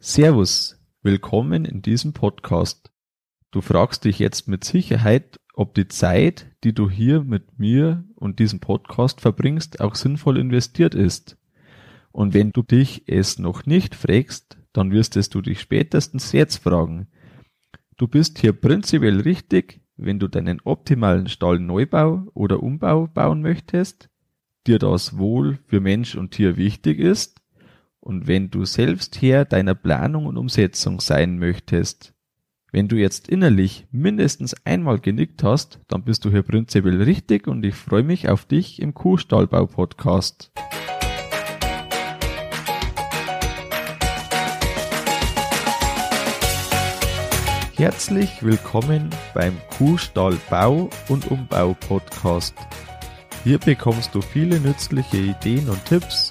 Servus, willkommen in diesem Podcast. Du fragst dich jetzt mit Sicherheit, ob die Zeit, die du hier mit mir und diesem Podcast verbringst, auch sinnvoll investiert ist. Und wenn du dich es noch nicht fragst, dann wirst es du dich spätestens jetzt fragen. Du bist hier prinzipiell richtig, wenn du deinen optimalen Stallneubau oder Umbau bauen möchtest, dir das Wohl für Mensch und Tier wichtig ist und wenn du selbst Herr deiner Planung und Umsetzung sein möchtest. Wenn du jetzt innerlich mindestens einmal genickt hast, dann bist du hier prinzipiell richtig und ich freue mich auf dich im Kuhstallbau Podcast. Herzlich willkommen beim Kuhstall Bau und Umbau Podcast. Hier bekommst du viele nützliche Ideen und Tipps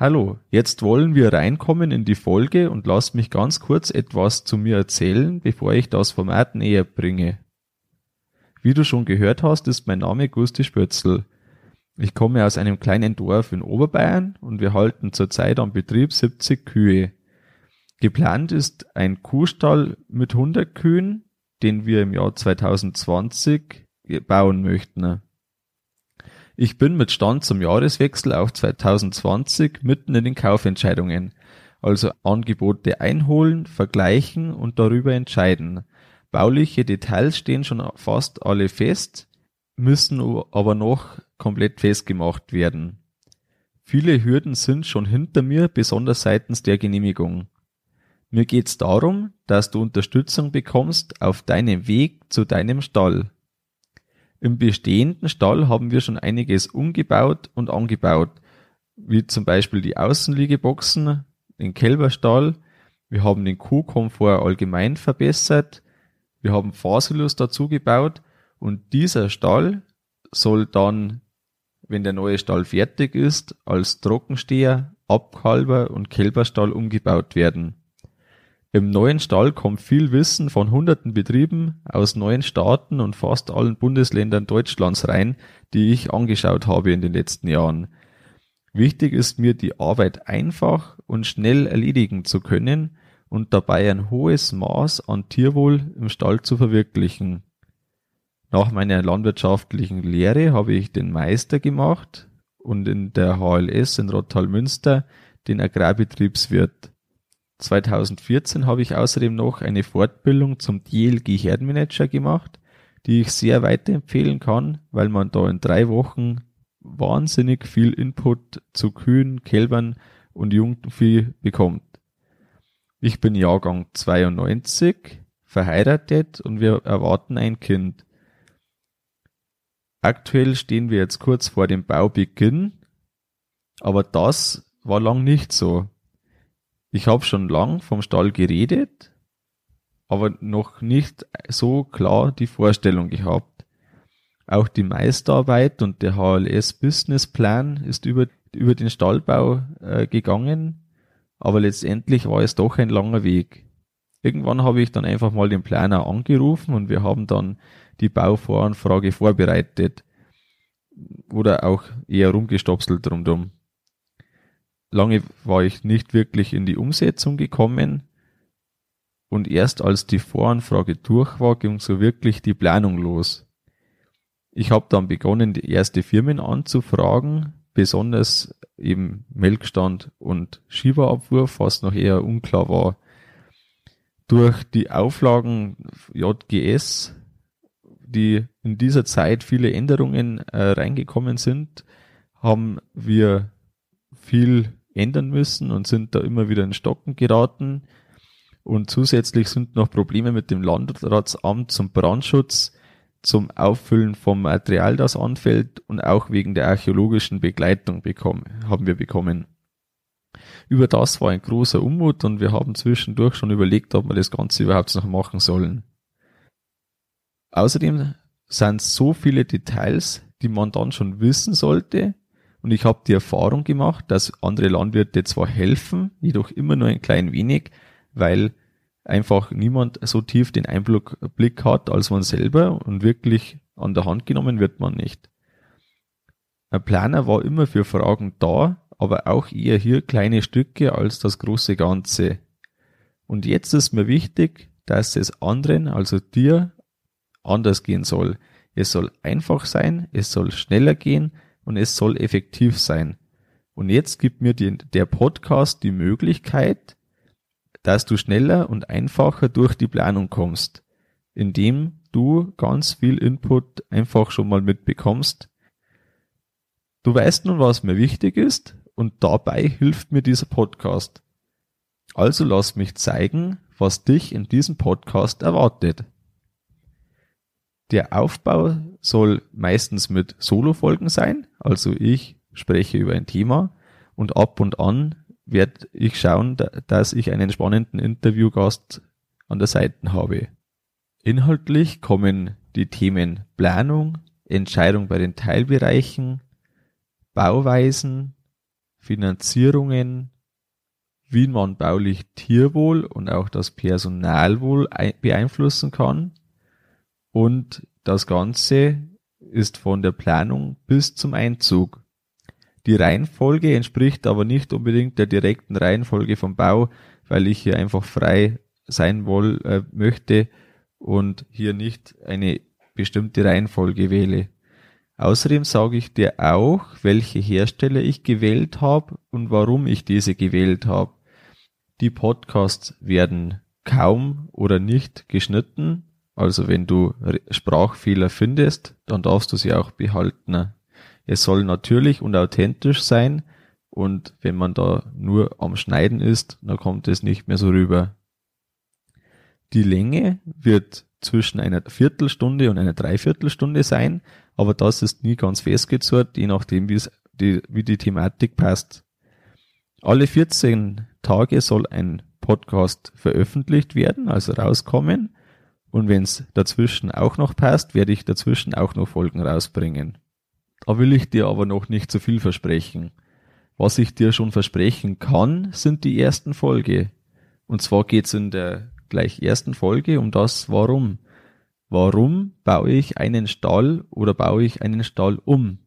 Hallo, jetzt wollen wir reinkommen in die Folge und lass mich ganz kurz etwas zu mir erzählen, bevor ich das Format näher bringe. Wie du schon gehört hast, ist mein Name Gusti Spötzl. Ich komme aus einem kleinen Dorf in Oberbayern und wir halten zurzeit am Betrieb 70 Kühe. Geplant ist ein Kuhstall mit 100 Kühen, den wir im Jahr 2020 bauen möchten. Ich bin mit Stand zum Jahreswechsel auf 2020 mitten in den Kaufentscheidungen, also Angebote einholen, vergleichen und darüber entscheiden. Bauliche Details stehen schon fast alle fest, müssen aber noch komplett festgemacht werden. Viele Hürden sind schon hinter mir, besonders seitens der Genehmigung. Mir geht's darum, dass du Unterstützung bekommst auf deinem Weg zu deinem Stall. Im bestehenden Stall haben wir schon einiges umgebaut und angebaut, wie zum Beispiel die Außenliegeboxen, den Kälberstall, wir haben den Kuhkomfort allgemein verbessert, wir haben Fasilus dazu gebaut und dieser Stall soll dann, wenn der neue Stall fertig ist, als Trockensteher, Abkalber und Kälberstall umgebaut werden. Im neuen Stall kommt viel Wissen von hunderten Betrieben aus neuen Staaten und fast allen Bundesländern Deutschlands rein, die ich angeschaut habe in den letzten Jahren. Wichtig ist mir, die Arbeit einfach und schnell erledigen zu können und dabei ein hohes Maß an Tierwohl im Stall zu verwirklichen. Nach meiner landwirtschaftlichen Lehre habe ich den Meister gemacht und in der HLS in Rottal-Münster den Agrarbetriebswirt. 2014 habe ich außerdem noch eine Fortbildung zum DLG Herdenmanager gemacht, die ich sehr weiterempfehlen kann, weil man da in drei Wochen wahnsinnig viel Input zu Kühen, Kälbern und Jungvieh bekommt. Ich bin Jahrgang 92, verheiratet und wir erwarten ein Kind. Aktuell stehen wir jetzt kurz vor dem Baubeginn, aber das war lang nicht so. Ich habe schon lang vom Stall geredet, aber noch nicht so klar die Vorstellung gehabt. Auch die Meisterarbeit und der HLS Businessplan ist über, über den Stallbau äh, gegangen, aber letztendlich war es doch ein langer Weg. Irgendwann habe ich dann einfach mal den Planer angerufen und wir haben dann die Bauvoranfrage vorbereitet oder auch eher rumgestopselt rundum lange war ich nicht wirklich in die Umsetzung gekommen. Und erst als die Voranfrage durch war, ging so wirklich die Planung los. Ich habe dann begonnen, die erste Firmen anzufragen, besonders eben Melkstand und Schieberabwurf, was noch eher unklar war. Durch die Auflagen JGS, die in dieser Zeit viele Änderungen äh, reingekommen sind, haben wir viel ändern müssen und sind da immer wieder in Stocken geraten. Und zusätzlich sind noch Probleme mit dem Landratsamt zum Brandschutz, zum Auffüllen vom Material, das anfällt und auch wegen der archäologischen Begleitung bekommen, haben wir bekommen. Über das war ein großer Unmut und wir haben zwischendurch schon überlegt, ob wir das Ganze überhaupt noch machen sollen. Außerdem sind so viele Details, die man dann schon wissen sollte. Und ich habe die Erfahrung gemacht, dass andere Landwirte zwar helfen, jedoch immer nur ein klein wenig, weil einfach niemand so tief den Einblick hat als man selber und wirklich an der Hand genommen wird man nicht. Ein Planer war immer für Fragen da, aber auch eher hier kleine Stücke als das große Ganze. Und jetzt ist mir wichtig, dass es anderen, also dir, anders gehen soll. Es soll einfach sein, es soll schneller gehen und es soll effektiv sein. Und jetzt gibt mir die, der Podcast die Möglichkeit, dass du schneller und einfacher durch die Planung kommst, indem du ganz viel Input einfach schon mal mitbekommst. Du weißt nun, was mir wichtig ist und dabei hilft mir dieser Podcast. Also lass mich zeigen, was dich in diesem Podcast erwartet. Der Aufbau soll meistens mit Solo-Folgen sein, also ich spreche über ein Thema und ab und an werde ich schauen, dass ich einen spannenden Interviewgast an der Seite habe. Inhaltlich kommen die Themen Planung, Entscheidung bei den Teilbereichen, Bauweisen, Finanzierungen, wie man baulich Tierwohl und auch das Personalwohl beeinflussen kann, und das Ganze ist von der Planung bis zum Einzug. Die Reihenfolge entspricht aber nicht unbedingt der direkten Reihenfolge vom Bau, weil ich hier einfach frei sein woll, äh, möchte und hier nicht eine bestimmte Reihenfolge wähle. Außerdem sage ich dir auch, welche Hersteller ich gewählt habe und warum ich diese gewählt habe. Die Podcasts werden kaum oder nicht geschnitten, also wenn du Sprachfehler findest, dann darfst du sie auch behalten. Es soll natürlich und authentisch sein und wenn man da nur am Schneiden ist, dann kommt es nicht mehr so rüber. Die Länge wird zwischen einer Viertelstunde und einer Dreiviertelstunde sein, aber das ist nie ganz festgezurrt, je nachdem, die, wie die Thematik passt. Alle 14 Tage soll ein Podcast veröffentlicht werden, also rauskommen. Und wenn es dazwischen auch noch passt, werde ich dazwischen auch noch Folgen rausbringen. Da will ich dir aber noch nicht zu viel versprechen. Was ich dir schon versprechen kann, sind die ersten Folge. Und zwar geht's in der gleich ersten Folge um das Warum. Warum baue ich einen Stall oder baue ich einen Stall um?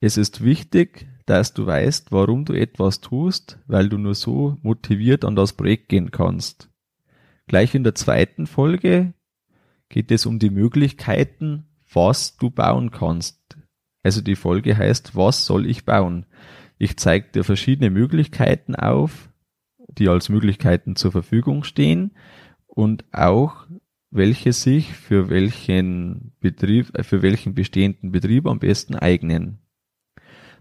Es ist wichtig, dass du weißt, warum du etwas tust, weil du nur so motiviert an das Projekt gehen kannst. Gleich in der zweiten Folge geht es um die Möglichkeiten, was du bauen kannst. Also die Folge heißt, was soll ich bauen? Ich zeige dir verschiedene Möglichkeiten auf, die als Möglichkeiten zur Verfügung stehen und auch welche sich für welchen Betrieb, für welchen bestehenden Betrieb am besten eignen.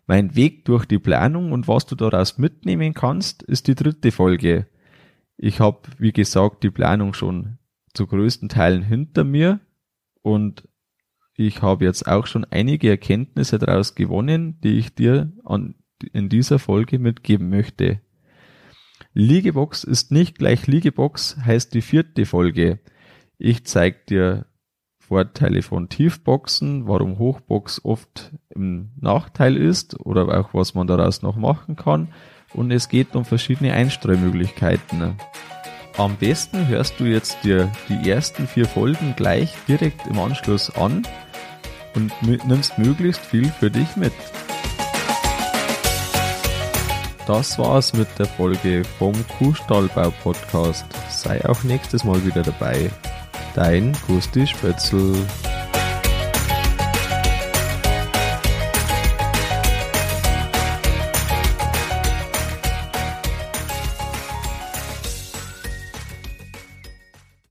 Mein Weg durch die Planung und was du daraus mitnehmen kannst, ist die dritte Folge. Ich habe, wie gesagt, die Planung schon zu größten Teilen hinter mir und ich habe jetzt auch schon einige Erkenntnisse daraus gewonnen, die ich dir an, in dieser Folge mitgeben möchte. Liegebox ist nicht gleich Liegebox, heißt die vierte Folge. Ich zeige dir Vorteile von Tiefboxen, warum Hochbox oft im Nachteil ist oder auch was man daraus noch machen kann und es geht um verschiedene Einstreumöglichkeiten. Am besten hörst du jetzt dir die ersten vier Folgen gleich direkt im Anschluss an und nimmst möglichst viel für dich mit. Das war's mit der Folge vom Kuhstallbau Podcast. Sei auch nächstes Mal wieder dabei. Dein Gusti Spötzl.